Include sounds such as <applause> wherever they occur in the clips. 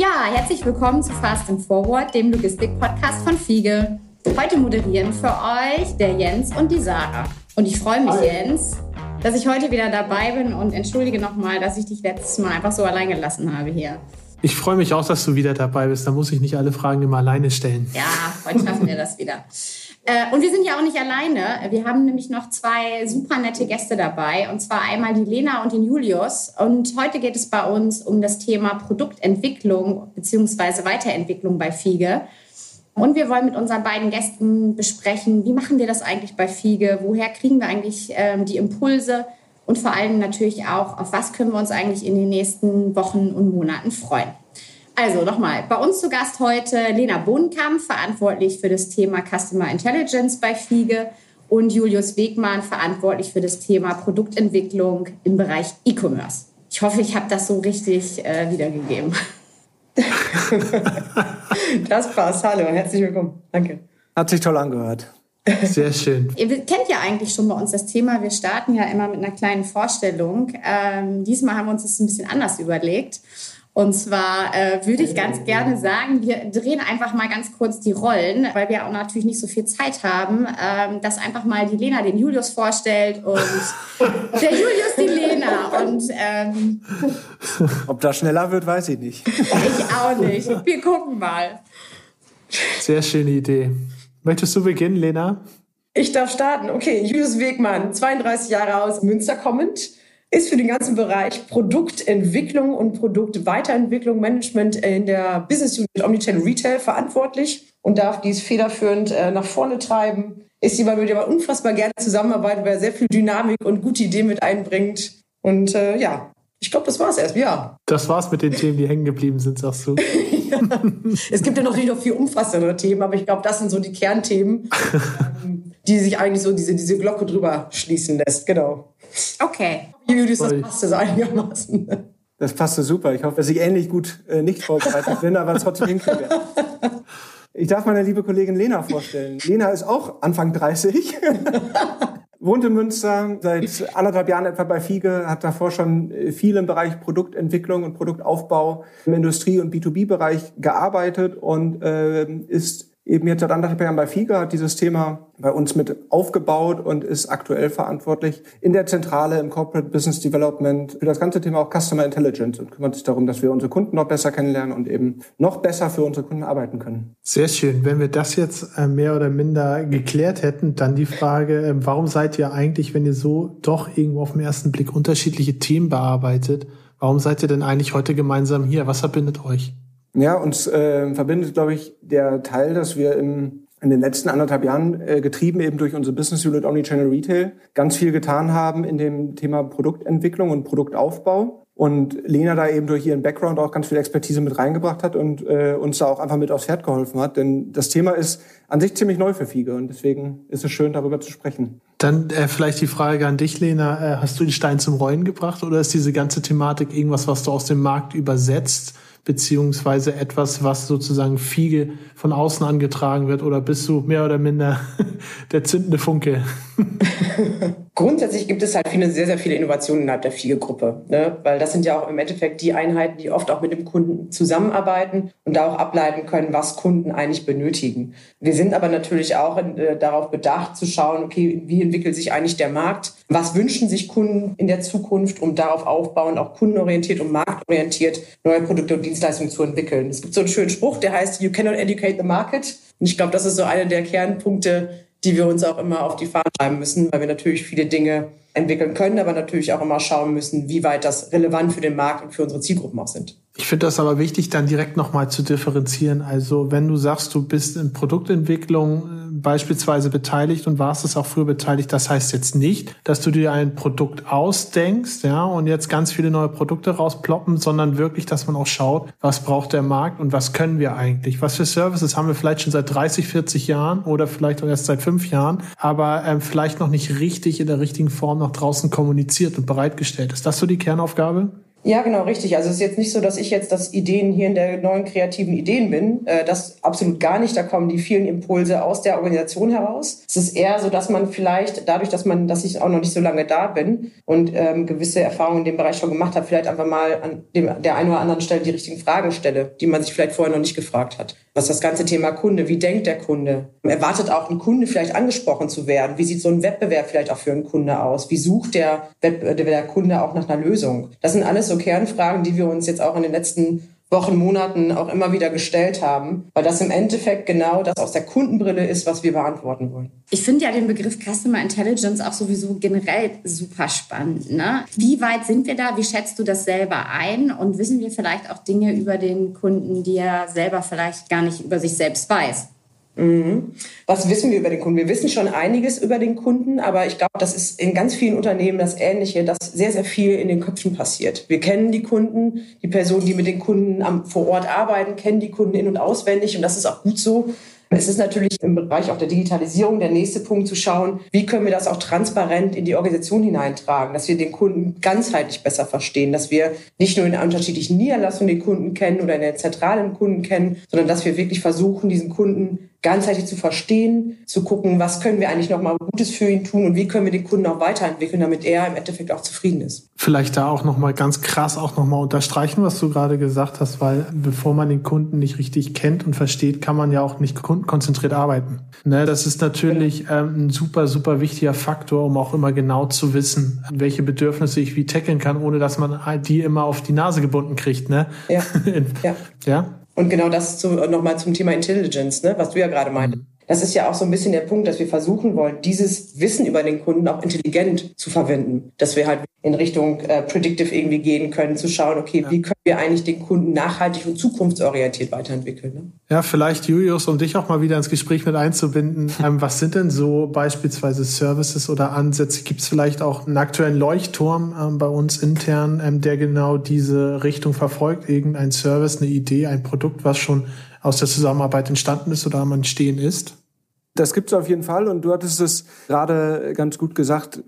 Ja, herzlich willkommen zu Fast and Forward, dem Logistik-Podcast von Fiege. Heute moderieren für euch der Jens und die Sarah. Und ich freue mich, Hi. Jens, dass ich heute wieder dabei bin und entschuldige nochmal, dass ich dich letztes Mal einfach so allein gelassen habe hier. Ich freue mich auch, dass du wieder dabei bist. Da muss ich nicht alle Fragen immer alleine stellen. Ja, heute schaffen wir das wieder. <laughs> Äh, und wir sind ja auch nicht alleine. Wir haben nämlich noch zwei super nette Gäste dabei. Und zwar einmal die Lena und den Julius. Und heute geht es bei uns um das Thema Produktentwicklung bzw. Weiterentwicklung bei Fiege. Und wir wollen mit unseren beiden Gästen besprechen, wie machen wir das eigentlich bei Fiege? Woher kriegen wir eigentlich ähm, die Impulse? Und vor allem natürlich auch, auf was können wir uns eigentlich in den nächsten Wochen und Monaten freuen? Also nochmal, bei uns zu Gast heute Lena Bohnenkamp, verantwortlich für das Thema Customer Intelligence bei Fiege und Julius Wegmann, verantwortlich für das Thema Produktentwicklung im Bereich E-Commerce. Ich hoffe, ich habe das so richtig äh, wiedergegeben. <laughs> das passt. Hallo, herzlich willkommen. Danke. Hat sich toll angehört. Sehr schön. Ihr kennt ja eigentlich schon bei uns das Thema. Wir starten ja immer mit einer kleinen Vorstellung. Ähm, diesmal haben wir uns das ein bisschen anders überlegt. Und zwar äh, würde ich ganz gerne sagen, wir drehen einfach mal ganz kurz die Rollen, weil wir auch natürlich nicht so viel Zeit haben, ähm, dass einfach mal die Lena den Julius vorstellt und <laughs> der Julius die Lena. Und ähm, ob das schneller wird, weiß ich nicht. Ich auch nicht. Wir gucken mal. Sehr schöne Idee. Möchtest du beginnen, Lena? Ich darf starten. Okay, Julius Wegmann, 32 Jahre aus Münster kommend ist für den ganzen Bereich Produktentwicklung und Produktweiterentwicklung, Management in der Business Unit Omnichannel Retail verantwortlich und darf dies federführend äh, nach vorne treiben. Ist jemand, mit dem man unfassbar gerne zusammenarbeitet, weil er sehr viel Dynamik und gute Ideen mit einbringt. Und äh, ja, ich glaube, das war es erst, ja. Das war's mit den Themen, die hängen geblieben sind, sagst du. <laughs> ja. Es gibt ja natürlich noch viel umfassendere Themen, aber ich glaube, das sind so die Kernthemen, <laughs> ähm, die sich eigentlich so diese, diese Glocke drüber schließen lässt. Genau. Okay. Julius, das passt das einigermaßen. Das passte super. Ich hoffe, dass ich ähnlich gut äh, nicht vorbereitet bin, aber trotzdem hinkriege. Ich darf meine liebe Kollegin Lena vorstellen. Lena ist auch Anfang 30, <laughs> wohnt in Münster, seit anderthalb Jahren etwa bei Fiege, hat davor schon äh, viel im Bereich Produktentwicklung und Produktaufbau im Industrie- und B2B-Bereich gearbeitet und äh, ist eben jetzt seit anderthalb Jahren bei FIGA, hat dieses Thema bei uns mit aufgebaut und ist aktuell verantwortlich in der Zentrale im Corporate Business Development für das ganze Thema auch Customer Intelligence und kümmert sich darum, dass wir unsere Kunden noch besser kennenlernen und eben noch besser für unsere Kunden arbeiten können. Sehr schön. Wenn wir das jetzt äh, mehr oder minder geklärt hätten, dann die Frage, ähm, warum seid ihr eigentlich, wenn ihr so doch irgendwo auf den ersten Blick unterschiedliche Themen bearbeitet, warum seid ihr denn eigentlich heute gemeinsam hier? Was verbindet euch? Ja, uns äh, verbindet, glaube ich, der Teil, dass wir im, in den letzten anderthalb Jahren, äh, getrieben eben durch unsere Business Unit Omnichannel Retail, ganz viel getan haben in dem Thema Produktentwicklung und Produktaufbau. Und Lena da eben durch ihren Background auch ganz viel Expertise mit reingebracht hat und äh, uns da auch einfach mit aufs Pferd geholfen hat. Denn das Thema ist an sich ziemlich neu für Fiege und deswegen ist es schön, darüber zu sprechen. Dann äh, vielleicht die Frage an dich, Lena. Äh, hast du den Stein zum Rollen gebracht oder ist diese ganze Thematik irgendwas, was du aus dem Markt übersetzt? Beziehungsweise etwas, was sozusagen Fiege von außen angetragen wird oder bist du mehr oder minder <laughs> der zündende Funke? <laughs> Grundsätzlich gibt es halt viele, sehr, sehr viele Innovationen innerhalb der Fiege-Gruppe, ne? weil das sind ja auch im Endeffekt die Einheiten, die oft auch mit dem Kunden zusammenarbeiten und da auch ableiten können, was Kunden eigentlich benötigen. Wir sind aber natürlich auch in, äh, darauf bedacht zu schauen, okay, wie entwickelt sich eigentlich der Markt? Was wünschen sich Kunden in der Zukunft, um darauf aufbauend auch kundenorientiert und marktorientiert neue Produkte und Dienstleistungen zu entwickeln? Es gibt so einen schönen Spruch, der heißt, you cannot educate the market. Und ich glaube, das ist so einer der Kernpunkte, die wir uns auch immer auf die Fahne schreiben müssen, weil wir natürlich viele Dinge entwickeln können, aber natürlich auch immer schauen müssen, wie weit das relevant für den Markt und für unsere Zielgruppen auch sind. Ich finde das aber wichtig, dann direkt nochmal zu differenzieren. Also wenn du sagst, du bist in Produktentwicklung äh, beispielsweise beteiligt und warst es auch früher beteiligt, das heißt jetzt nicht, dass du dir ein Produkt ausdenkst, ja, und jetzt ganz viele neue Produkte rausploppen, sondern wirklich, dass man auch schaut, was braucht der Markt und was können wir eigentlich? Was für Services haben wir vielleicht schon seit 30, 40 Jahren oder vielleicht auch erst seit fünf Jahren, aber ähm, vielleicht noch nicht richtig in der richtigen Form nach draußen kommuniziert und bereitgestellt. Ist das so die Kernaufgabe? Ja, genau, richtig. Also es ist jetzt nicht so, dass ich jetzt das Ideen hier in der neuen kreativen Ideen bin. Äh, das absolut gar nicht. Da kommen die vielen Impulse aus der Organisation heraus. Es ist eher so, dass man vielleicht dadurch, dass man, dass ich auch noch nicht so lange da bin und ähm, gewisse Erfahrungen in dem Bereich schon gemacht habe, vielleicht einfach mal an dem, der einen oder anderen Stelle die richtigen Fragen stelle, die man sich vielleicht vorher noch nicht gefragt hat. Was das ganze Thema Kunde, wie denkt der Kunde? Erwartet auch ein Kunde vielleicht angesprochen zu werden? Wie sieht so ein Wettbewerb vielleicht auch für einen Kunde aus? Wie sucht der, der Kunde auch nach einer Lösung? Das sind alles so Kernfragen, die wir uns jetzt auch in den letzten Wochen, Monaten auch immer wieder gestellt haben, weil das im Endeffekt genau das aus der Kundenbrille ist, was wir beantworten wollen. Ich finde ja den Begriff Customer Intelligence auch sowieso generell super spannend. Ne? Wie weit sind wir da? Wie schätzt du das selber ein? Und wissen wir vielleicht auch Dinge über den Kunden, die er selber vielleicht gar nicht über sich selbst weiß? Mhm. Was wissen wir über den Kunden? Wir wissen schon einiges über den Kunden, aber ich glaube, das ist in ganz vielen Unternehmen das Ähnliche, dass sehr, sehr viel in den Köpfen passiert. Wir kennen die Kunden, die Personen, die mit den Kunden am, vor Ort arbeiten, kennen die Kunden in- und auswendig und das ist auch gut so. Es ist natürlich im Bereich auch der Digitalisierung der nächste Punkt zu schauen, wie können wir das auch transparent in die Organisation hineintragen, dass wir den Kunden ganzheitlich besser verstehen, dass wir nicht nur in unterschiedlichen Niederlassungen den Kunden kennen oder in der Zentrale den Kunden kennen, sondern dass wir wirklich versuchen, diesen Kunden ganzheitlich zu verstehen, zu gucken, was können wir eigentlich noch mal Gutes für ihn tun und wie können wir den Kunden auch weiterentwickeln, damit er im Endeffekt auch zufrieden ist. Vielleicht da auch noch mal ganz krass auch noch mal unterstreichen, was du gerade gesagt hast, weil bevor man den Kunden nicht richtig kennt und versteht, kann man ja auch nicht kundenkonzentriert arbeiten. Ne, das ist natürlich ähm, ein super super wichtiger Faktor, um auch immer genau zu wissen, welche Bedürfnisse ich wie tackeln kann, ohne dass man die immer auf die Nase gebunden kriegt. Ne? Ja. <laughs> ja. ja. Und genau das zu, nochmal zum Thema Intelligence, ne, was du ja gerade meintest. Mhm. Das ist ja auch so ein bisschen der Punkt, dass wir versuchen wollen, dieses Wissen über den Kunden auch intelligent zu verwenden. Dass wir halt in Richtung äh, Predictive irgendwie gehen können, zu schauen, okay, ja. wie können wir eigentlich den Kunden nachhaltig und zukunftsorientiert weiterentwickeln. Ne? Ja, vielleicht Julius, um dich auch mal wieder ins Gespräch mit einzubinden. <laughs> Ähm, was sind denn so beispielsweise Services oder Ansätze? Gibt es vielleicht auch einen aktuellen Leuchtturm ähm, bei uns intern, ähm, der genau diese Richtung verfolgt? Irgendein Service, eine Idee, ein Produkt, was schon aus der Zusammenarbeit entstanden ist oder am Entstehen ist? Das gibt es auf jeden Fall und du hattest es gerade ganz gut gesagt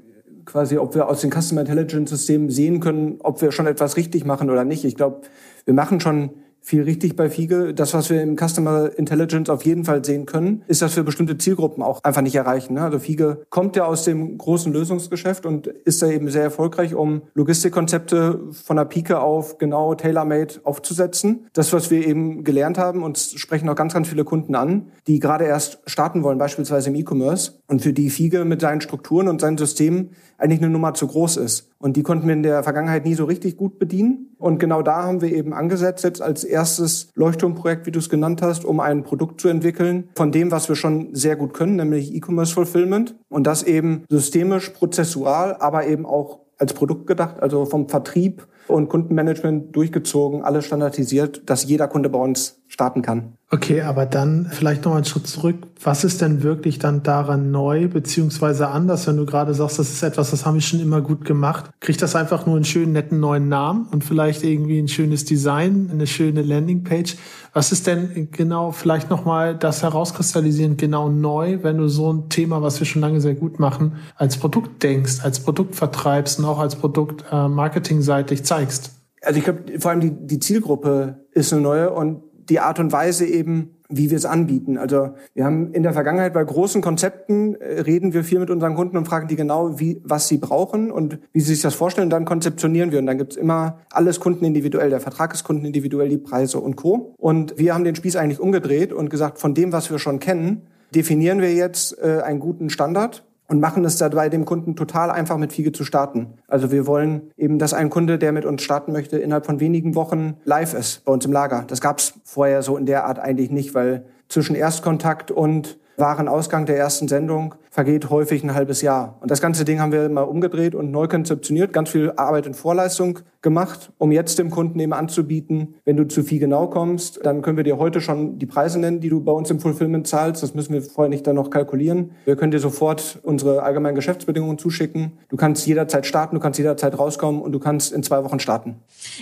quasi, ob wir aus den Customer Intelligence Systemen sehen können, ob wir schon etwas richtig machen oder nicht. Ich glaube, wir machen schon viel richtig bei Fiege. Das, was wir im Customer Intelligence auf jeden Fall sehen können, ist, dass wir bestimmte Zielgruppen auch einfach nicht erreichen. Ne? Also Fiege kommt ja aus dem großen Lösungsgeschäft und ist da eben sehr erfolgreich, um Logistikkonzepte von der Pike auf genau tailor-made aufzusetzen. Das, was wir eben gelernt haben, und sprechen auch ganz, ganz viele Kunden an, die gerade erst starten wollen, beispielsweise im E-Commerce und für die Fiege mit seinen Strukturen und seinen Systemen eigentlich eine Nummer zu groß ist. Und die konnten wir in der Vergangenheit nie so richtig gut bedienen. Und genau da haben wir eben angesetzt jetzt als erstes Leuchtturmprojekt, wie du es genannt hast, um ein Produkt zu entwickeln von dem, was wir schon sehr gut können, nämlich E-Commerce Fulfillment. Und das eben systemisch, prozessual, aber eben auch als Produkt gedacht, also vom Vertrieb und Kundenmanagement durchgezogen, alles standardisiert, dass jeder Kunde bei uns starten kann. Okay, aber dann vielleicht noch einen Schritt zurück. Was ist denn wirklich dann daran neu beziehungsweise anders, wenn du gerade sagst, das ist etwas, das haben wir schon immer gut gemacht? Kriegt das einfach nur einen schönen, netten neuen Namen und vielleicht irgendwie ein schönes Design, eine schöne Landingpage? Was ist denn genau vielleicht nochmal das herauskristallisieren, genau neu, wenn du so ein Thema, was wir schon lange sehr gut machen, als Produkt denkst, als Produkt vertreibst und auch als Produkt äh, marketingseitig zeigst? Also ich glaube, vor allem die, die Zielgruppe ist eine neue und die Art und Weise eben, wie wir es anbieten. Also wir haben in der Vergangenheit bei großen Konzepten äh, reden wir viel mit unseren Kunden und fragen die genau, wie, was sie brauchen und wie sie sich das vorstellen. Dann konzeptionieren wir und dann gibt's immer alles Kunden individuell. Der Vertrag ist Kunden individuell, die Preise und Co. Und wir haben den Spieß eigentlich umgedreht und gesagt, von dem, was wir schon kennen, definieren wir jetzt äh, einen guten Standard und machen es dabei dem Kunden total einfach mit Fiege zu starten. Also wir wollen eben, dass ein Kunde, der mit uns starten möchte, innerhalb von wenigen Wochen live ist bei uns im Lager. Das gab es vorher so in der Art eigentlich nicht, weil zwischen Erstkontakt und Warenausgang der ersten Sendung vergeht häufig ein halbes Jahr. Und das ganze Ding haben wir mal umgedreht und neu konzeptioniert, ganz viel Arbeit in Vorleistung gemacht, um jetzt dem Kunden eben anzubieten, wenn du zu viel genau kommst, dann können wir dir heute schon die Preise nennen, die du bei uns im Fulfillment zahlst. Das müssen wir vorher nicht dann noch kalkulieren. Wir können dir sofort unsere allgemeinen Geschäftsbedingungen zuschicken. Du kannst jederzeit starten, du kannst jederzeit rauskommen und du kannst in zwei Wochen starten.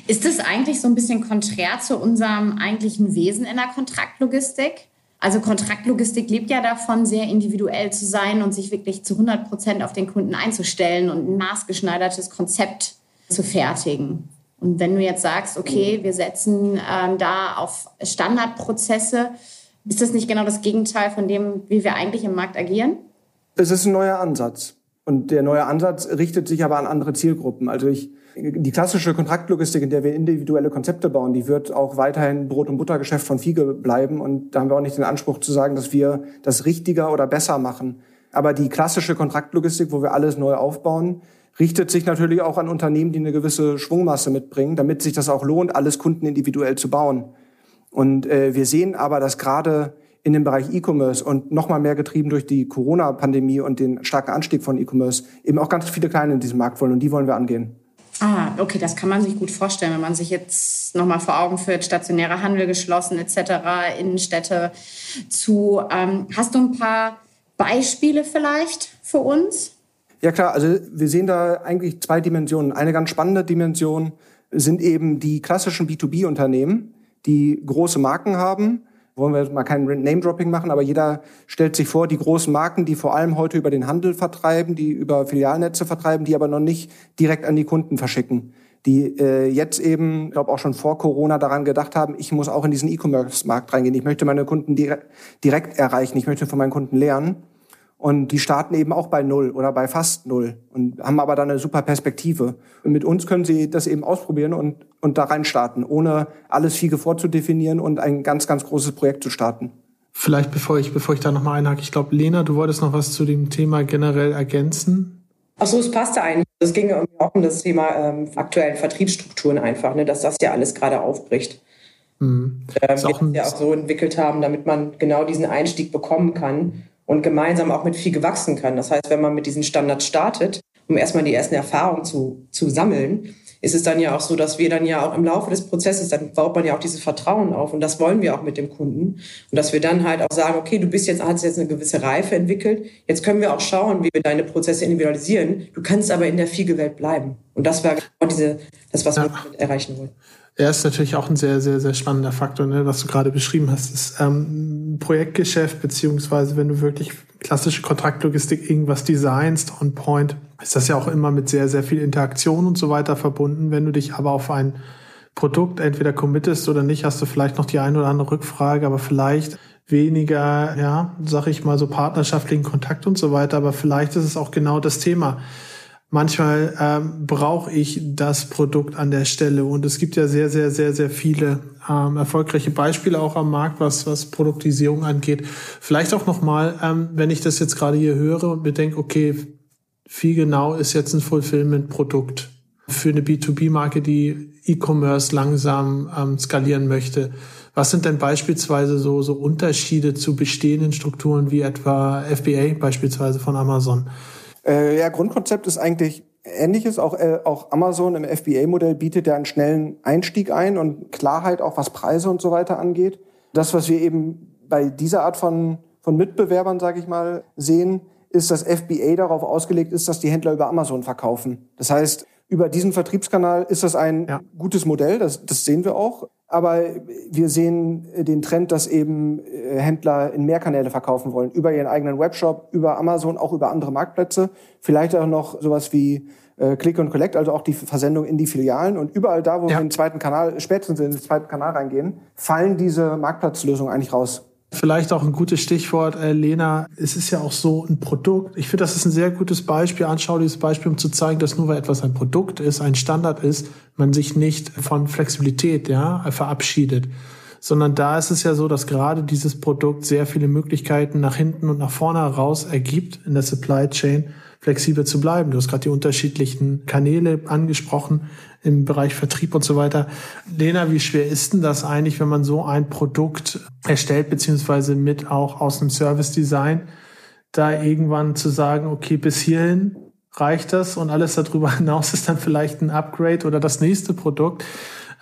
Ist das eigentlich so ein bisschen konträr zu unserem eigentlichen Wesen in der Kontraktlogistik? Also Kontraktlogistik lebt ja davon, sehr individuell zu sein und sich wirklich zu 100 Prozent auf den Kunden einzustellen und ein maßgeschneidertes Konzept zu fertigen. Und wenn du jetzt sagst, okay, wir setzen ähm, da auf Standardprozesse, ist das nicht genau das Gegenteil von dem, wie wir eigentlich im Markt agieren? Es ist ein neuer Ansatz. Und der neue Ansatz richtet sich aber an andere Zielgruppen. Also ich, die klassische Kontraktlogistik, in der wir individuelle Konzepte bauen, die wird auch weiterhin Brot- und Buttergeschäft von Fiege bleiben. Und da haben wir auch nicht den Anspruch zu sagen, dass wir das richtiger oder besser machen. Aber die klassische Kontraktlogistik, wo wir alles neu aufbauen, richtet sich natürlich auch an Unternehmen, die eine gewisse Schwungmasse mitbringen, damit sich das auch lohnt, alles Kunden individuell zu bauen. Und äh, wir sehen aber, dass gerade in dem Bereich E-Commerce und nochmal mehr getrieben durch die Corona-Pandemie und den starken Anstieg von E-Commerce eben auch ganz viele Kleine in diesem Markt wollen und die wollen wir angehen. Ah, okay, das kann man sich gut vorstellen, wenn man sich jetzt nochmal vor Augen führt, stationärer Handel geschlossen etc., Innenstädte zu. Ähm, hast du ein paar Beispiele vielleicht für uns? Ja klar, also wir sehen da eigentlich zwei Dimensionen. Eine ganz spannende Dimension sind eben die klassischen B2B-Unternehmen, die große Marken haben wollen wir mal kein Name-Dropping machen, aber jeder stellt sich vor, die großen Marken, die vor allem heute über den Handel vertreiben, die über Filialnetze vertreiben, die aber noch nicht direkt an die Kunden verschicken. Die äh, jetzt eben, ich glaube auch schon vor Corona daran gedacht haben, ich muss auch in diesen E-Commerce-Markt reingehen. Ich möchte meine Kunden direkt, direkt erreichen. Ich möchte von meinen Kunden lernen. Und die starten eben auch bei Null oder bei fast Null und haben aber dann eine super Perspektive. Und mit uns können sie das eben ausprobieren und, und da rein starten, ohne alles Fiege vorzudefinieren und ein ganz, ganz großes Projekt zu starten. Vielleicht bevor ich, bevor ich da nochmal einhake, ich glaube, Lena, du wolltest noch was zu dem Thema generell ergänzen. Ach so, es passte eigentlich. Es ging auch um das Thema ähm, aktuellen Vertriebsstrukturen einfach, ne, dass das ja alles gerade aufbricht. Mhm. Ähm, wir das ja auch so entwickelt haben, damit man genau diesen Einstieg bekommen kann und gemeinsam auch mit viel gewachsen kann. Das heißt, wenn man mit diesen Standards startet, um erstmal die ersten Erfahrungen zu, zu sammeln, ist es dann ja auch so, dass wir dann ja auch im Laufe des Prozesses, dann baut man ja auch dieses Vertrauen auf und das wollen wir auch mit dem Kunden und dass wir dann halt auch sagen, okay, du bist jetzt, hast jetzt eine gewisse Reife entwickelt, jetzt können wir auch schauen, wie wir deine Prozesse individualisieren, du kannst aber in der Fiege-Welt bleiben und das war genau diese, das, was ja. wir erreichen wollen. Er ist natürlich auch ein sehr, sehr, sehr spannender Faktor, ne? was du gerade beschrieben hast. Das ähm, Projektgeschäft, beziehungsweise wenn du wirklich klassische Kontraktlogistik irgendwas designst on point, ist das ja auch immer mit sehr, sehr viel Interaktion und so weiter verbunden. Wenn du dich aber auf ein Produkt entweder committest oder nicht, hast du vielleicht noch die eine oder andere Rückfrage, aber vielleicht weniger, ja, sag ich mal, so partnerschaftlichen Kontakt und so weiter. Aber vielleicht ist es auch genau das Thema manchmal ähm, brauche ich das Produkt an der Stelle. Und es gibt ja sehr, sehr, sehr, sehr viele ähm, erfolgreiche Beispiele auch am Markt, was, was Produktisierung angeht. Vielleicht auch nochmal, ähm, wenn ich das jetzt gerade hier höre und mir denke, okay, wie genau ist jetzt ein Fulfillment-Produkt für eine B2B-Marke, die E-Commerce langsam ähm, skalieren möchte. Was sind denn beispielsweise so, so Unterschiede zu bestehenden Strukturen wie etwa FBA beispielsweise von Amazon? Äh, ja, Grundkonzept ist eigentlich ähnliches. Auch, äh, auch Amazon im FBA-Modell bietet ja einen schnellen Einstieg ein und Klarheit auch was Preise und so weiter angeht. Das, was wir eben bei dieser Art von, von Mitbewerbern, sage ich mal, sehen, ist, dass FBA darauf ausgelegt ist, dass die Händler über Amazon verkaufen. Das heißt, über diesen Vertriebskanal ist das ein ja. gutes Modell, das, das sehen wir auch. Aber wir sehen den Trend, dass eben äh, Händler in mehr Kanäle verkaufen wollen. Über ihren eigenen Webshop, über Amazon, auch über andere Marktplätze. Vielleicht auch noch sowas wie äh, Click und Collect, also auch die Versendung in die Filialen. Und überall da, wo ja. wir in den zweiten Kanal, spätestens in den zweiten Kanal reingehen, fallen diese Marktplatzlösungen eigentlich raus. Vielleicht auch ein gutes Stichwort, äh, Lena. Es ist ja auch so ein Produkt. Ich finde, das ist ein sehr gutes Beispiel, anschauliches Beispiel, um zu zeigen, dass nur weil etwas ein Produkt ist, ein Standard ist, man sich nicht von Flexibilität ja, verabschiedet. Sondern da ist es ja so, dass gerade dieses Produkt sehr viele Möglichkeiten nach hinten und nach vorne heraus ergibt in der Supply Chain flexibel zu bleiben. Du hast gerade die unterschiedlichen Kanäle angesprochen im Bereich Vertrieb und so weiter. Lena, wie schwer ist denn das eigentlich, wenn man so ein Produkt erstellt, beziehungsweise mit auch aus einem Service Design, da irgendwann zu sagen, okay, bis hierhin reicht das und alles darüber <laughs> hinaus ist dann vielleicht ein Upgrade oder das nächste Produkt.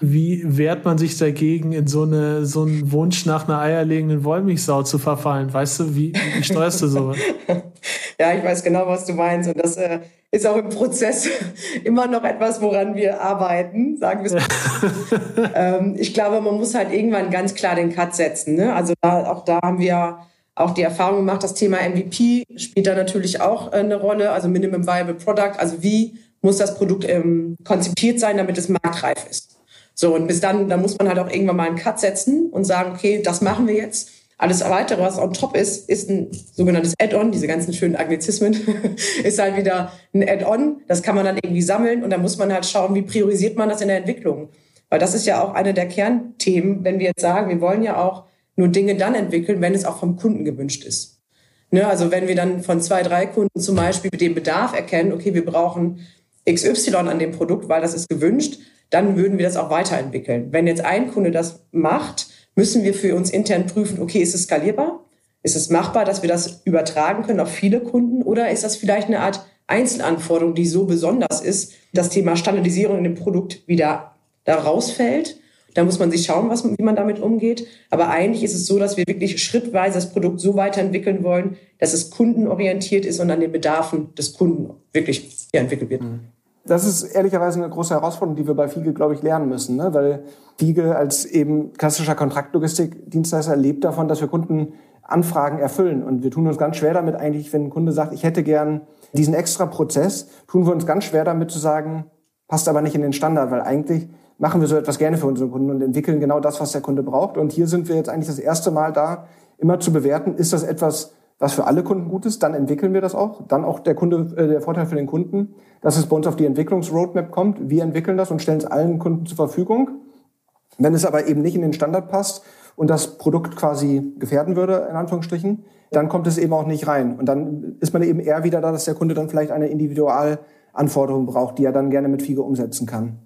Wie wehrt man sich dagegen, in so, eine, so einen Wunsch nach einer eierlegenden Wollmilchsau zu verfallen? Weißt du, wie, wie steuerst du sowas? <laughs> ja, ich weiß genau, was du meinst. Und das äh, ist auch im Prozess <laughs> immer noch etwas, woran wir arbeiten, sagen wir es mal. <laughs> ähm, ich glaube, man muss halt irgendwann ganz klar den Cut setzen. Ne? Also da, auch da haben wir auch die Erfahrung gemacht, das Thema MVP spielt da natürlich auch äh, eine Rolle, also Minimum Viable Product. Also wie muss das Produkt ähm, konzipiert sein, damit es marktreif ist. So, und bis dann, da muss man halt auch irgendwann mal einen Cut setzen und sagen, okay, das machen wir jetzt. Alles weitere, was on top ist, ist ein sogenanntes Add-on. Diese ganzen schönen Anglizismen <laughs> ist halt wieder ein Add-on. Das kann man dann irgendwie sammeln und dann muss man halt schauen, wie priorisiert man das in der Entwicklung. Weil das ist ja auch eine der Kernthemen, wenn wir jetzt sagen, wir wollen ja auch nur Dinge dann entwickeln, wenn es auch vom Kunden gewünscht ist. Ne, also wenn wir dann von zwei, drei Kunden zum Beispiel den Bedarf erkennen, okay, wir brauchen XY an dem Produkt, weil das ist gewünscht, dann würden wir das auch weiterentwickeln. Wenn jetzt ein Kunde das macht, müssen wir für uns intern prüfen, okay, ist es skalierbar? Ist es machbar, dass wir das übertragen können auf viele Kunden? Oder ist das vielleicht eine Art Einzelanforderung, die so besonders ist, das Thema Standardisierung in dem Produkt wieder da rausfällt? Da muss man sich schauen, was, wie man damit umgeht. Aber eigentlich ist es so, dass wir wirklich schrittweise das Produkt so weiterentwickeln wollen, dass es kundenorientiert ist und an den Bedarfen des Kunden wirklich entwickelt wird. Mhm das ist ehrlicherweise eine große Herausforderung, die wir bei Fiege, glaube ich, lernen müssen. Ne? Weil Fiege als eben klassischer Kontraktlogistikdienstleister lebt davon, dass wir Kunden Anfragen erfüllen. Und wir tun uns ganz schwer damit eigentlich, wenn ein Kunde sagt, ich hätte gern diesen extra Prozess, tun wir uns ganz schwer damit zu sagen, passt aber nicht in den Standard, weil eigentlich machen wir so etwas gerne für unsere Kunden und entwickeln genau das, was der Kunde braucht. Und hier sind wir jetzt eigentlich das erste Mal da, immer zu bewerten, ist das etwas, was für alle Kunden gut ist, dann entwickeln wir das auch. Dann auch der Kunde, äh, der Vorteil für den Kunden, dass es bei uns auf die Entwicklungsroadmap kommt. Wir entwickeln das und stellen es allen Kunden zur Verfügung. Wenn es aber eben nicht in den Standard passt und das Produkt quasi gefährden würde, in Anführungsstrichen, dann kommt es eben auch nicht rein. Und dann ist man eben eher wieder da, dass der Kunde dann vielleicht eine Individualanforderung braucht, die er dann gerne mit FIGE umsetzen kann.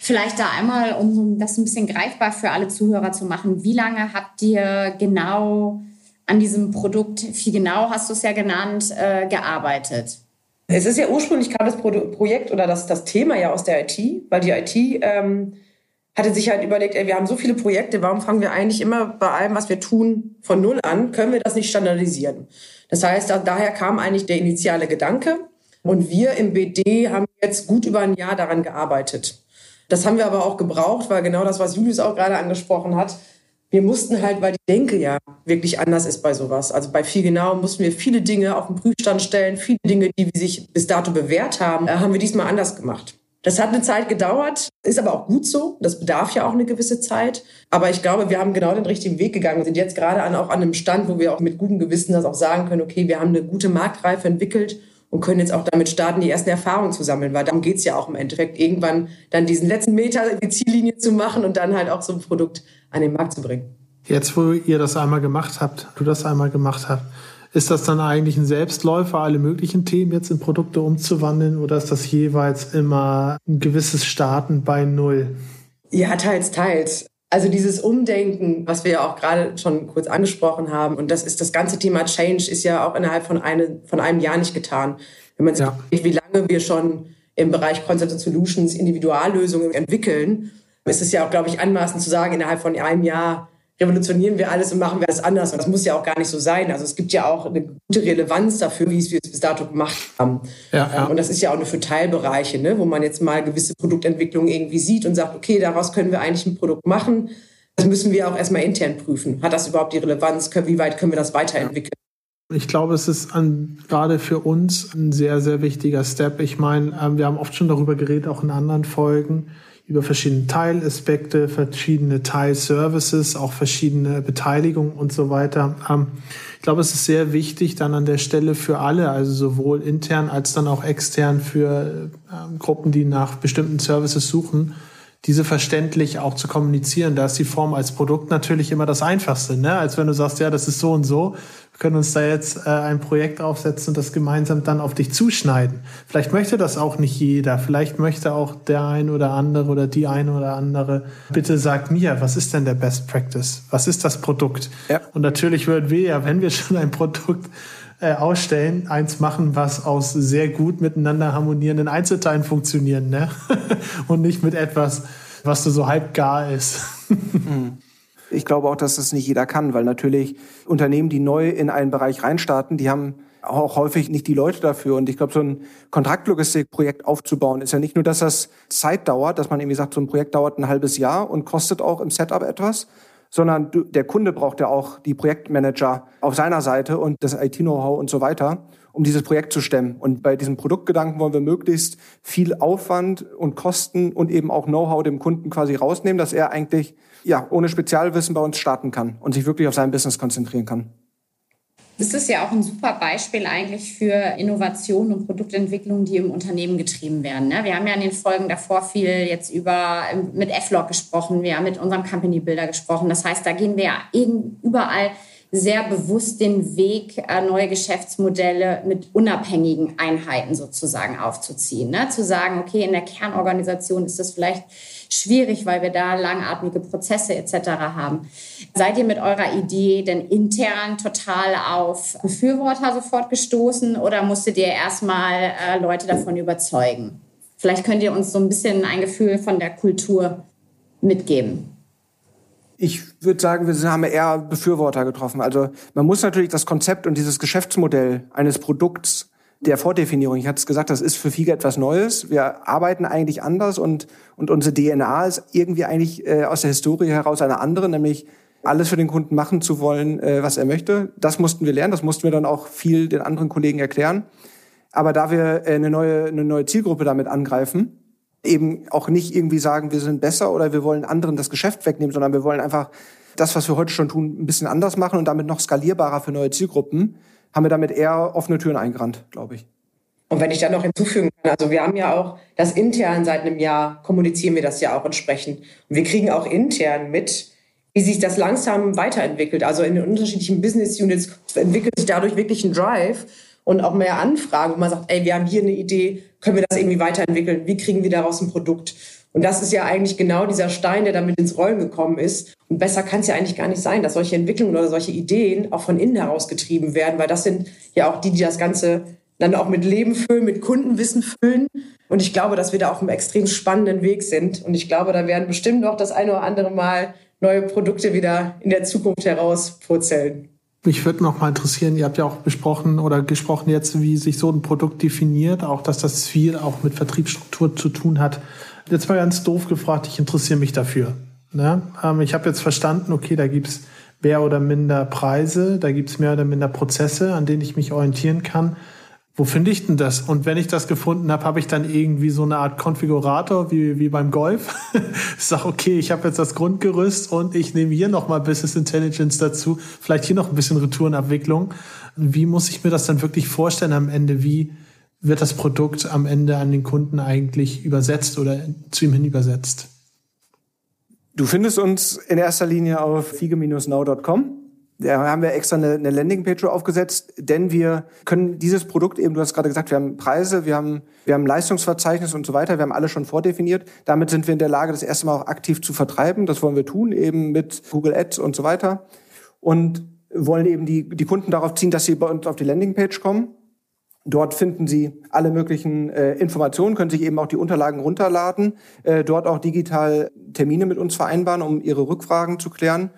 Vielleicht da einmal, um das ein bisschen greifbar für alle Zuhörer zu machen. Wie lange habt ihr genau an diesem Produkt, wie genau hast du es ja genannt, äh, gearbeitet? Es ist ja ursprünglich kam das Projekt oder das, das Thema ja aus der IT, weil die IT ähm, hatte sich halt überlegt, ey, wir haben so viele Projekte, warum fangen wir eigentlich immer bei allem, was wir tun, von Null an? Können wir das nicht standardisieren? Das heißt, daher kam eigentlich der initiale Gedanke. Und wir im BD haben jetzt gut über ein Jahr daran gearbeitet. Das haben wir aber auch gebraucht, weil genau das, was Julius auch gerade angesprochen hat, wir mussten halt, weil die Denke ja wirklich anders ist bei sowas. Also bei viel genau mussten wir viele Dinge auf den Prüfstand stellen, viele Dinge, die sich bis dato bewährt haben, äh, haben wir diesmal anders gemacht. Das hat eine Zeit gedauert, ist aber auch gut so. Das bedarf ja auch eine gewisse Zeit. Aber ich glaube, wir haben genau den richtigen Weg gegangen. Wir sind jetzt gerade an, auch an einem Stand, wo wir auch mit gutem Gewissen das auch sagen können, okay, wir haben eine gute Marktreife entwickelt und können jetzt auch damit starten, die ersten Erfahrungen zu sammeln, weil darum geht's ja auch im Endeffekt, irgendwann dann diesen letzten Meter die Ziellinie zu machen und dann halt auch so ein Produkt an den Markt zu bringen. Jetzt, wo ihr das einmal gemacht habt, du das einmal gemacht habt, ist das dann eigentlich ein Selbstläufer, alle möglichen Themen jetzt in Produkte umzuwandeln oder ist das jeweils immer ein gewisses Starten bei Null? Ja, teils, teils. Also dieses Umdenken, was wir ja auch gerade schon kurz angesprochen haben, und das ist das ganze Thema Change, ist ja auch innerhalb von, eine, von einem Jahr nicht getan. Wenn man sich ja. wie lange wir schon im Bereich Concept and Solutions Individuallösungen entwickeln, ist es ja auch, glaube ich, anmaßend zu sagen, innerhalb von einem Jahr revolutionieren wir alles und machen wir alles anders. Und das muss ja auch gar nicht so sein. Also es gibt ja auch eine gute Relevanz dafür, wie es wir es bis dato gemacht haben. Ja, ja. Und das ist ja auch nur für Teilbereiche, ne, wo man jetzt mal gewisse Produktentwicklungen irgendwie sieht und sagt, okay, daraus können wir eigentlich ein Produkt machen. Das müssen wir auch erstmal intern prüfen. Hat das überhaupt die Relevanz? Wie weit können wir das weiterentwickeln? Ich glaube, es ist an, gerade für uns ein sehr, sehr wichtiger Step. Ich meine, ähm, wir haben oft schon darüber geredet, auch in anderen Folgen über verschiedene Teilaspekte, verschiedene Teilservices, auch verschiedene Beteiligungen und so weiter. Ähm, ich glaube, es ist sehr wichtig dann an der Stelle für alle, also sowohl intern als dann auch extern für ähm, Gruppen, die nach bestimmten Services suchen, diese verständlich auch zu kommunizieren. Da ist die Form als Produkt natürlich immer das Einfachste, ne? als wenn du sagst, ja, das ist so und so können uns da jetzt äh, ein Projekt aufsetzen und das gemeinsam dann auf dich zuschneiden. Vielleicht möchte das auch nicht jeder. Vielleicht möchte auch der ein oder andere oder die eine oder andere. Bitte sag mir, was ist denn der Best Practice? Was ist das Produkt? Ja. Und natürlich würden wir ja, wenn wir schon ein Produkt äh, ausstellen, eins machen, was aus sehr gut miteinander harmonierenden Einzelteilen funktionieren, ne? <laughs> und nicht mit etwas, was so halb gar ist. <laughs> mhm. Ich glaube auch, dass das nicht jeder kann, weil natürlich Unternehmen, die neu in einen Bereich reinstarten, die haben auch häufig nicht die Leute dafür. Und ich glaube, so ein Kontraktlogistikprojekt aufzubauen, ist ja nicht nur, dass das Zeit dauert, dass man irgendwie sagt, so ein Projekt dauert ein halbes Jahr und kostet auch im Setup etwas, sondern du, der Kunde braucht ja auch die Projektmanager auf seiner Seite und das IT-Know-how und so weiter, um dieses Projekt zu stemmen. Und bei diesem Produktgedanken wollen wir möglichst viel Aufwand und Kosten und eben auch Know-how dem Kunden quasi rausnehmen, dass er eigentlich ja ohne Spezialwissen bei uns starten kann und sich wirklich auf sein Business konzentrieren kann. Das ist ja auch ein super Beispiel eigentlich für Innovation und Produktentwicklung, die im Unternehmen getrieben werden. Ne? Wir haben ja in den Folgen davor viel jetzt über mit F-Log gesprochen, wir haben mit unserem Company Builder gesprochen. Das heißt, da gehen wir ja überall sehr bewusst den Weg, äh, neue Geschäftsmodelle mit unabhängigen Einheiten sozusagen aufzuziehen. Ne? Zu sagen, okay, in der Kernorganisation ist das vielleicht schwierig, weil wir da langatmige Prozesse etc. haben. Seid ihr mit eurer Idee denn intern total auf Befürworter sofort gestoßen oder musstet ihr erstmal äh, Leute davon überzeugen? Vielleicht könnt ihr uns so ein bisschen ein Gefühl von der Kultur mitgeben. Ich würde sagen, wir haben eher Befürworter getroffen. Also man muss natürlich das Konzept und dieses Geschäftsmodell eines Produkts der Vordefinierung. Ich hatte es gesagt, das ist für FIGA etwas Neues. Wir arbeiten eigentlich anders und, und unsere DNA ist irgendwie eigentlich äh, aus der Historie heraus eine andere, nämlich alles für den Kunden machen zu wollen, äh, was er möchte. Das mussten wir lernen, das mussten wir dann auch viel den anderen Kollegen erklären. Aber da wir äh, eine, neue, eine neue Zielgruppe damit angreifen, eben auch nicht irgendwie sagen, wir sind besser oder wir wollen anderen das Geschäft wegnehmen, sondern wir wollen einfach das, was wir heute schon tun, ein bisschen anders machen und damit noch skalierbarer für neue Zielgruppen, haben wir damit eher offene Türen eingerannt, glaube ich. Und wenn ich da noch hinzufügen kann, also wir haben ja auch das intern seit einem Jahr, kommunizieren wir das ja auch entsprechend. Und wir kriegen auch intern mit, wie sich das langsam weiterentwickelt. Also in den unterschiedlichen Business Units entwickelt sich dadurch wirklich ein Drive und auch mehr Anfragen, wo man sagt, ey, wir haben hier eine Idee, können wir das irgendwie weiterentwickeln? Wie kriegen wir daraus ein Produkt? Und das ist ja eigentlich genau dieser Stein, der damit ins Rollen gekommen ist. Und besser kann es ja eigentlich gar nicht sein, dass solche Entwicklungen oder solche Ideen auch von innen heraus getrieben werden, weil das sind ja auch die, die das Ganze dann auch mit Leben füllen, mit Kundenwissen füllen. Und ich glaube, dass wir da auf einem extrem spannenden Weg sind. Und ich glaube, da werden bestimmt noch das eine oder andere Mal neue Produkte wieder in der Zukunft herauspurzeln. Mich würde noch mal interessieren, ihr habt ja auch besprochen oder gesprochen jetzt, wie sich so ein Produkt definiert, auch dass das viel auch mit Vertriebsstruktur zu tun hat. Jetzt mal ganz doof gefragt, ich interessiere mich dafür. Ne? Ähm, ich habe jetzt verstanden, okay, da gibt's mehr oder minder Preise, da gibt's mehr oder minder Prozesse, an denen ich mich orientieren kann wo finde ich denn das? Und wenn ich das gefunden habe, habe ich dann irgendwie so eine Art Konfigurator wie, wie beim Golf. <laughs> ich sage, okay, ich habe jetzt das Grundgerüst und ich nehme hier nochmal Business Intelligence dazu, vielleicht hier noch ein bisschen Retourenabwicklung. Wie muss ich mir das dann wirklich vorstellen am Ende? Wie wird das Produkt am Ende an den Kunden eigentlich übersetzt oder zu ihm hin übersetzt? Du findest uns in erster Linie auf fiege-now.com da haben wir extra eine, eine Landingpage aufgesetzt, denn wir können dieses Produkt eben, du hast gerade gesagt, wir haben Preise, wir haben, wir haben Leistungsverzeichnis und so weiter, wir haben alle schon vordefiniert. Damit sind wir in der Lage, das erste Mal auch aktiv zu vertreiben. Das wollen wir tun, eben mit Google Ads und so weiter. Und wollen eben die, die Kunden darauf ziehen, dass sie bei uns auf die Landingpage kommen. Dort finden Sie alle möglichen äh, Informationen, können sich eben auch die Unterlagen runterladen, äh, dort auch digital Termine mit uns vereinbaren, um Ihre Rückfragen zu klären.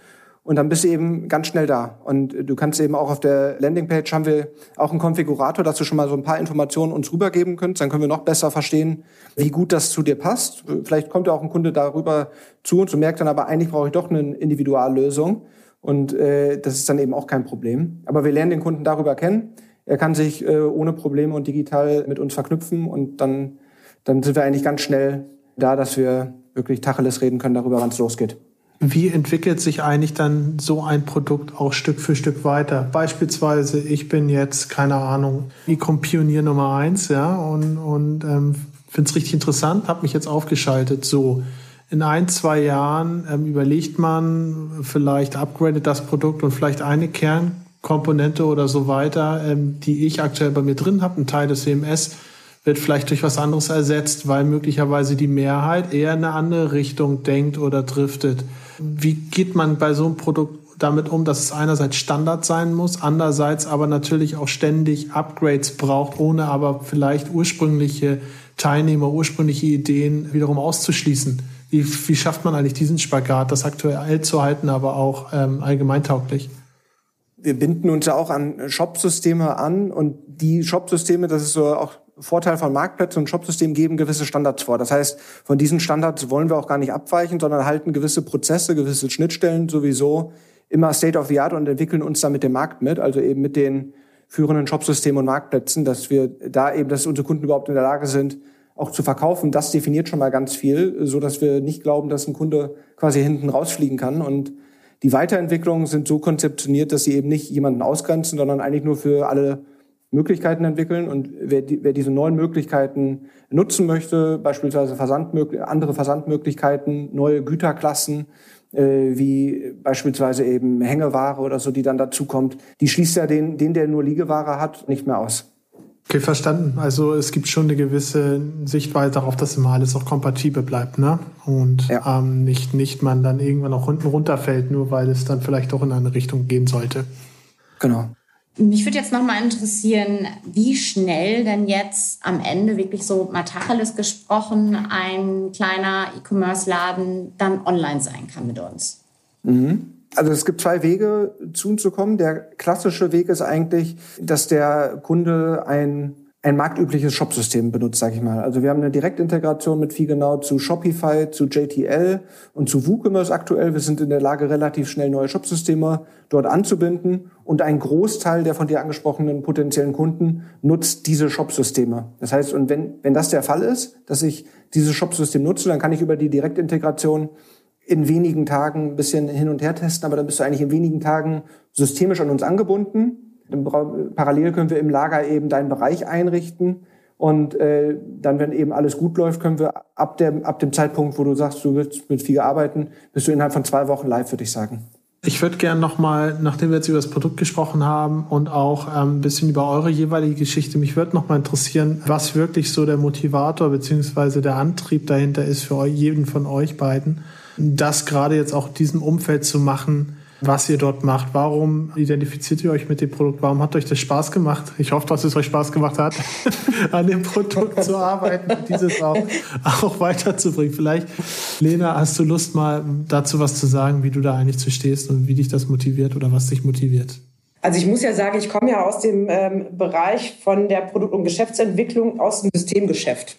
Und dann bist du eben ganz schnell da. Und du kannst eben auch auf der Landingpage haben wir auch einen Konfigurator, dass du schon mal so ein paar Informationen uns rübergeben könntest. Dann können wir noch besser verstehen, wie gut das zu dir passt. Vielleicht kommt ja auch ein Kunde darüber zu und merkt dann aber, eigentlich brauche ich doch eine Individuallösung. Und äh, das ist dann eben auch kein Problem. Aber wir lernen den Kunden darüber kennen. Er kann sich äh, ohne Probleme und digital mit uns verknüpfen und dann, dann sind wir eigentlich ganz schnell da, dass wir wirklich Tacheles reden können darüber, wann es losgeht. Wie entwickelt sich eigentlich dann so ein Produkt auch Stück für Stück weiter? Beispielsweise, ich bin jetzt, keine Ahnung, E-Com-Pionier Nummer eins, ja, und, und ähm, finde es richtig interessant, habe mich jetzt aufgeschaltet. So, in ein, zwei Jahren ähm, überlegt man, vielleicht upgradet das Produkt und vielleicht eine Kernkomponente oder so weiter, ähm, die ich aktuell bei mir drin habe, ein Teil des WMS, wird vielleicht durch was anderes ersetzt, weil möglicherweise die Mehrheit eher in eine andere Richtung denkt oder driftet. Wie geht man bei so einem Produkt damit um, dass es einerseits Standard sein muss, andererseits aber natürlich auch ständig Upgrades braucht, ohne aber vielleicht ursprüngliche Teilnehmer, ursprüngliche Ideen wiederum auszuschließen? Wie, wie schafft man eigentlich diesen Spagat, das aktuell zu halten, aber auch ähm, allgemeintauglich? Wir binden uns ja auch an Shop-Systeme an und die Shop-Systeme, das ist so auch Vorteil von Marktplätzen und Shopsystemen geben gewisse Standards vor. Das heißt, von diesen Standards wollen wir auch gar nicht abweichen, sondern halten gewisse Prozesse, gewisse Schnittstellen sowieso immer State of the Art und entwickeln uns dann mit dem Markt mit, also eben mit den führenden Shopsystemen und Marktplätzen, dass wir da eben, dass unsere Kunden überhaupt in der Lage sind, auch zu verkaufen. Das definiert schon mal ganz viel, so dass wir nicht glauben, dass ein Kunde quasi hinten rausfliegen kann. Und die Weiterentwicklungen sind so konzeptioniert, dass sie eben nicht jemanden ausgrenzen, sondern eigentlich nur für alle Möglichkeiten entwickeln. Und wer, die, wer diese neuen Möglichkeiten nutzen möchte, beispielsweise Versandmöglich andere Versandmöglichkeiten, neue Güterklassen, äh, wie beispielsweise eben Hängeware oder so, die dann dazukommt, die schließt ja den, den, der nur Liegeware hat, nicht mehr aus. Okay, verstanden. Also es gibt schon eine gewisse Sichtweise darauf, dass immer alles auch kompatibel bleibt, ne? Und ja. ähm, nicht, nicht man dann irgendwann auch unten runterfällt, nur weil es dann vielleicht auch in eine Richtung gehen sollte. Genau. Mich würde jetzt nochmal interessieren, wie schnell denn jetzt am Ende wirklich so Matacheles gesprochen ein kleiner E-Commerce-Laden dann online sein kann mit uns. Mhm. Also es gibt zwei Wege, zu uns zu kommen. Der klassische Weg ist eigentlich, dass der Kunde ein ein marktübliches Shopsystem benutzt, sage ich mal. Also wir haben eine Direktintegration mit Fiegenau zu Shopify, zu JTL und zu WooCommerce aktuell. Wir sind in der Lage, relativ schnell neue Shopsysteme dort anzubinden und ein Großteil der von dir angesprochenen potenziellen Kunden nutzt diese Shopsysteme. Das heißt, und wenn, wenn das der Fall ist, dass ich dieses Shopsystem nutze, dann kann ich über die Direktintegration in wenigen Tagen ein bisschen hin und her testen, aber dann bist du eigentlich in wenigen Tagen systemisch an uns angebunden Parallel können wir im Lager eben deinen Bereich einrichten. Und äh, dann, wenn eben alles gut läuft, können wir ab, der, ab dem Zeitpunkt, wo du sagst, du willst mit Fiege arbeiten, bist du innerhalb von zwei Wochen live, würde ich sagen. Ich würde gerne nochmal, nachdem wir jetzt über das Produkt gesprochen haben und auch ähm, ein bisschen über eure jeweilige Geschichte, mich würde nochmal interessieren, was wirklich so der Motivator beziehungsweise der Antrieb dahinter ist für jeden von euch beiden, das gerade jetzt auch in diesem Umfeld zu machen, was ihr dort macht. Warum identifiziert ihr euch mit dem Produkt? Warum hat euch das Spaß gemacht? Ich hoffe, dass es euch Spaß gemacht hat, <laughs> an dem Produkt zu arbeiten und dieses auch, auch weiterzubringen. Vielleicht, Lena, hast du Lust, mal dazu was zu sagen, wie du da eigentlich zu stehst und wie dich das motiviert oder was dich motiviert? Also ich muss ja sagen, ich komme ja aus dem ähm, Bereich von der Produkt- und Geschäftsentwicklung aus dem Systemgeschäft.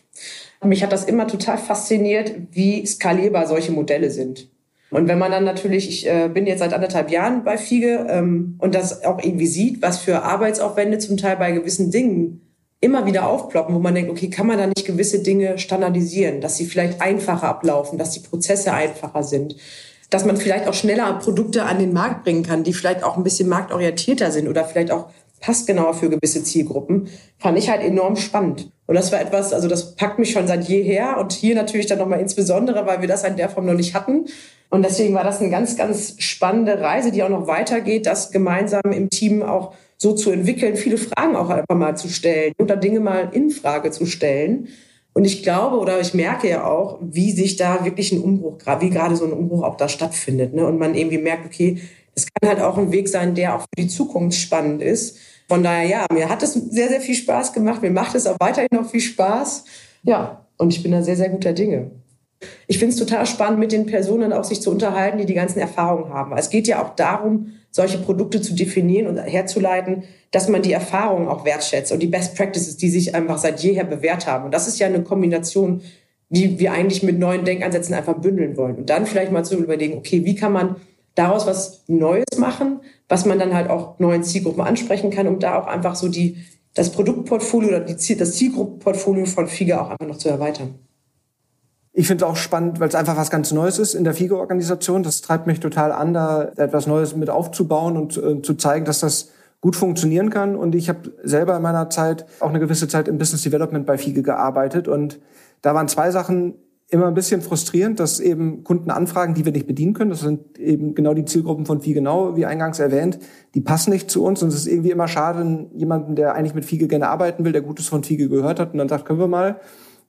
Mich hat das immer total fasziniert, wie skalierbar solche Modelle sind. Und wenn man dann natürlich, ich äh, bin jetzt seit anderthalb Jahren bei Fiege ähm, und das auch irgendwie sieht, was für Arbeitsaufwände zum Teil bei gewissen Dingen immer wieder aufploppen, wo man denkt, okay, kann man da nicht gewisse Dinge standardisieren, dass sie vielleicht einfacher ablaufen, dass die Prozesse einfacher sind, dass man vielleicht auch schneller Produkte an den Markt bringen kann, die vielleicht auch ein bisschen marktorientierter sind oder vielleicht auch passgenauer für gewisse Zielgruppen, fand ich halt enorm spannend. Und das war etwas, also das packt mich schon seit jeher und hier natürlich dann nochmal insbesondere, weil wir das in der Form noch nicht hatten. Und deswegen war das eine ganz, ganz spannende Reise, die auch noch weitergeht, das gemeinsam im Team auch so zu entwickeln, viele Fragen auch einfach mal zu stellen oder Dinge mal in Frage zu stellen. Und ich glaube oder ich merke ja auch, wie sich da wirklich ein Umbruch, wie gerade so ein Umbruch auch da stattfindet. Ne? Und man irgendwie merkt, okay, es kann halt auch ein Weg sein, der auch für die Zukunft spannend ist. Von daher, ja, mir hat es sehr, sehr viel Spaß gemacht. Mir macht es auch weiterhin noch viel Spaß. Ja, und ich bin da sehr, sehr guter Dinge. Ich finde es total spannend, mit den Personen auch sich zu unterhalten, die die ganzen Erfahrungen haben. Es geht ja auch darum, solche Produkte zu definieren und herzuleiten, dass man die Erfahrungen auch wertschätzt und die Best Practices, die sich einfach seit jeher bewährt haben. Und das ist ja eine Kombination, die wir eigentlich mit neuen Denkansätzen einfach bündeln wollen. Und dann vielleicht mal zu überlegen, okay, wie kann man daraus was Neues machen, was man dann halt auch neuen Zielgruppen ansprechen kann, um da auch einfach so die, das Produktportfolio oder die, das Zielgruppenportfolio von FIGA auch einfach noch zu erweitern. Ich finde es auch spannend, weil es einfach was ganz Neues ist in der FIGO-Organisation. Das treibt mich total an, da etwas Neues mit aufzubauen und äh, zu zeigen, dass das gut funktionieren kann. Und ich habe selber in meiner Zeit auch eine gewisse Zeit im Business Development bei FIGE gearbeitet. Und da waren zwei Sachen immer ein bisschen frustrierend, dass eben Kunden anfragen, die wir nicht bedienen können. Das sind eben genau die Zielgruppen von FIGE genau, wie eingangs erwähnt. Die passen nicht zu uns und es ist irgendwie immer schade, jemanden, der eigentlich mit FIGE gerne arbeiten will, der Gutes von FIGE gehört hat und dann sagt, können wir mal,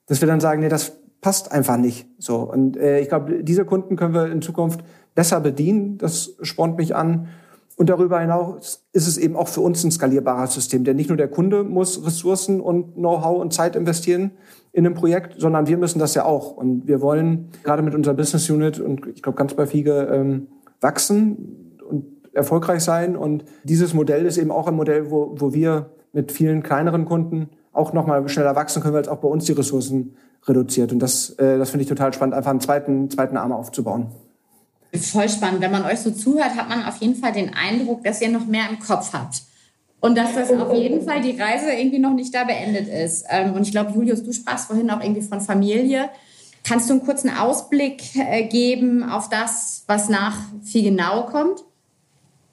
dass wir dann sagen, nee, das passt einfach nicht. So und äh, ich glaube, diese Kunden können wir in Zukunft besser bedienen. Das spornt mich an. Und darüber hinaus ist es eben auch für uns ein skalierbares System, denn nicht nur der Kunde muss Ressourcen und Know-how und Zeit investieren in ein Projekt, sondern wir müssen das ja auch. Und wir wollen gerade mit unserer Business Unit und ich glaube ganz bei Fiege ähm, wachsen und erfolgreich sein. Und dieses Modell ist eben auch ein Modell, wo, wo wir mit vielen kleineren Kunden auch nochmal schneller wachsen können, weil es auch bei uns die Ressourcen reduziert. Und das, äh, das finde ich total spannend, einfach einen zweiten, zweiten Arm aufzubauen. Voll spannend. Wenn man euch so zuhört, hat man auf jeden Fall den Eindruck, dass ihr noch mehr im Kopf habt. Und dass das auf jeden Fall die Reise irgendwie noch nicht da beendet ist. Ähm, und ich glaube, Julius, du sprachst vorhin auch irgendwie von Familie. Kannst du einen kurzen Ausblick äh, geben auf das, was nach Fiegenau kommt?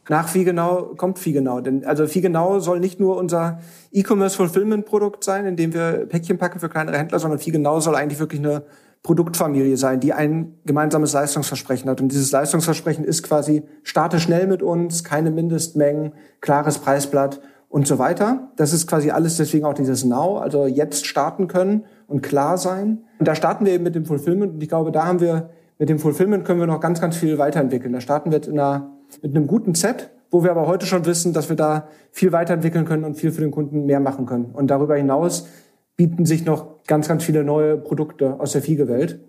Nach Fiegenau kommt Fiegenau. Denn also Fiegenau soll nicht nur unser E-Commerce-Fulfillment-Produkt sein, in dem wir Päckchen packen für kleinere Händler, sondern Fiegenau soll eigentlich wirklich eine Produktfamilie sein, die ein gemeinsames Leistungsversprechen hat. Und dieses Leistungsversprechen ist quasi, starte schnell mit uns, keine Mindestmengen, klares Preisblatt und so weiter. Das ist quasi alles deswegen auch dieses Now, also jetzt starten können und klar sein. Und da starten wir eben mit dem Fulfillment und ich glaube, da haben wir, mit dem Fulfillment können wir noch ganz, ganz viel weiterentwickeln. Da starten wir in einer, mit einem guten Set, wo wir aber heute schon wissen, dass wir da viel weiterentwickeln können und viel für den Kunden mehr machen können. Und darüber hinaus bieten sich noch ganz, ganz viele neue Produkte aus der Fiege-Welt.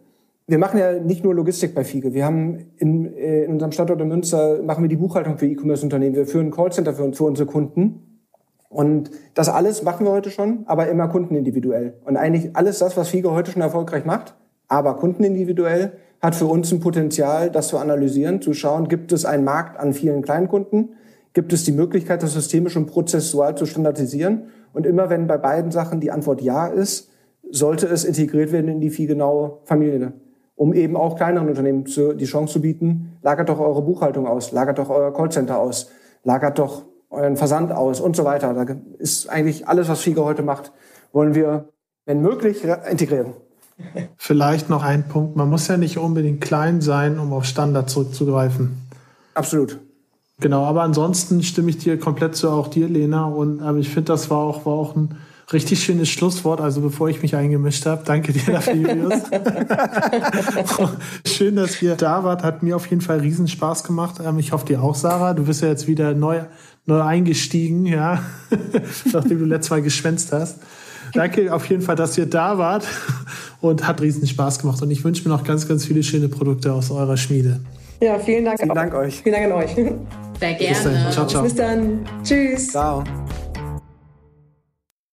Wir machen ja nicht nur Logistik bei Fiege. Wir haben in, äh, in unserem Standort in Münster machen wir die Buchhaltung für E-Commerce-Unternehmen. Wir führen Callcenter für, für unsere Kunden. Und das alles machen wir heute schon, aber immer kundenindividuell. Und eigentlich alles das, was Fiege heute schon erfolgreich macht, aber kundenindividuell, hat für uns ein Potenzial, das zu analysieren, zu schauen, gibt es einen Markt an vielen Kleinkunden? Gibt es die Möglichkeit, das systemisch und prozessual zu standardisieren? Und immer wenn bei beiden Sachen die Antwort ja ist, sollte es integriert werden in die viehgenaue Familie. Um eben auch kleineren Unternehmen zu, die Chance zu bieten, lagert doch eure Buchhaltung aus, lagert doch euer Callcenter aus, lagert doch euren Versand aus und so weiter. Da ist eigentlich alles, was Fiege heute macht, wollen wir, wenn möglich, integrieren. <laughs> Vielleicht noch ein Punkt. Man muss ja nicht unbedingt klein sein, um auf Standard zurückzugreifen. Absolut. Genau, aber ansonsten stimme ich dir komplett zu, auch dir, Lena. Und aber ich finde, das war auch, war auch ein richtig schönes Schlusswort. Also bevor ich mich eingemischt habe, danke dir dafür, Julius. <laughs> Schön, dass ihr da wart. Hat mir auf jeden Fall riesen Spaß gemacht. Ähm, ich hoffe dir auch, Sarah. Du bist ja jetzt wieder neu, neu eingestiegen, ja, <laughs> nachdem du letztes Mal geschwänzt hast. Danke auf jeden Fall, dass ihr da wart und hat riesen Spaß gemacht. Und ich wünsche mir noch ganz, ganz viele schöne Produkte aus eurer Schmiede. Ja, vielen Dank. Vielen Dank euch. Vielen Dank an euch. Sehr gerne. Bis dann. Ciao, ciao. Bis dann. Tschüss. Ciao.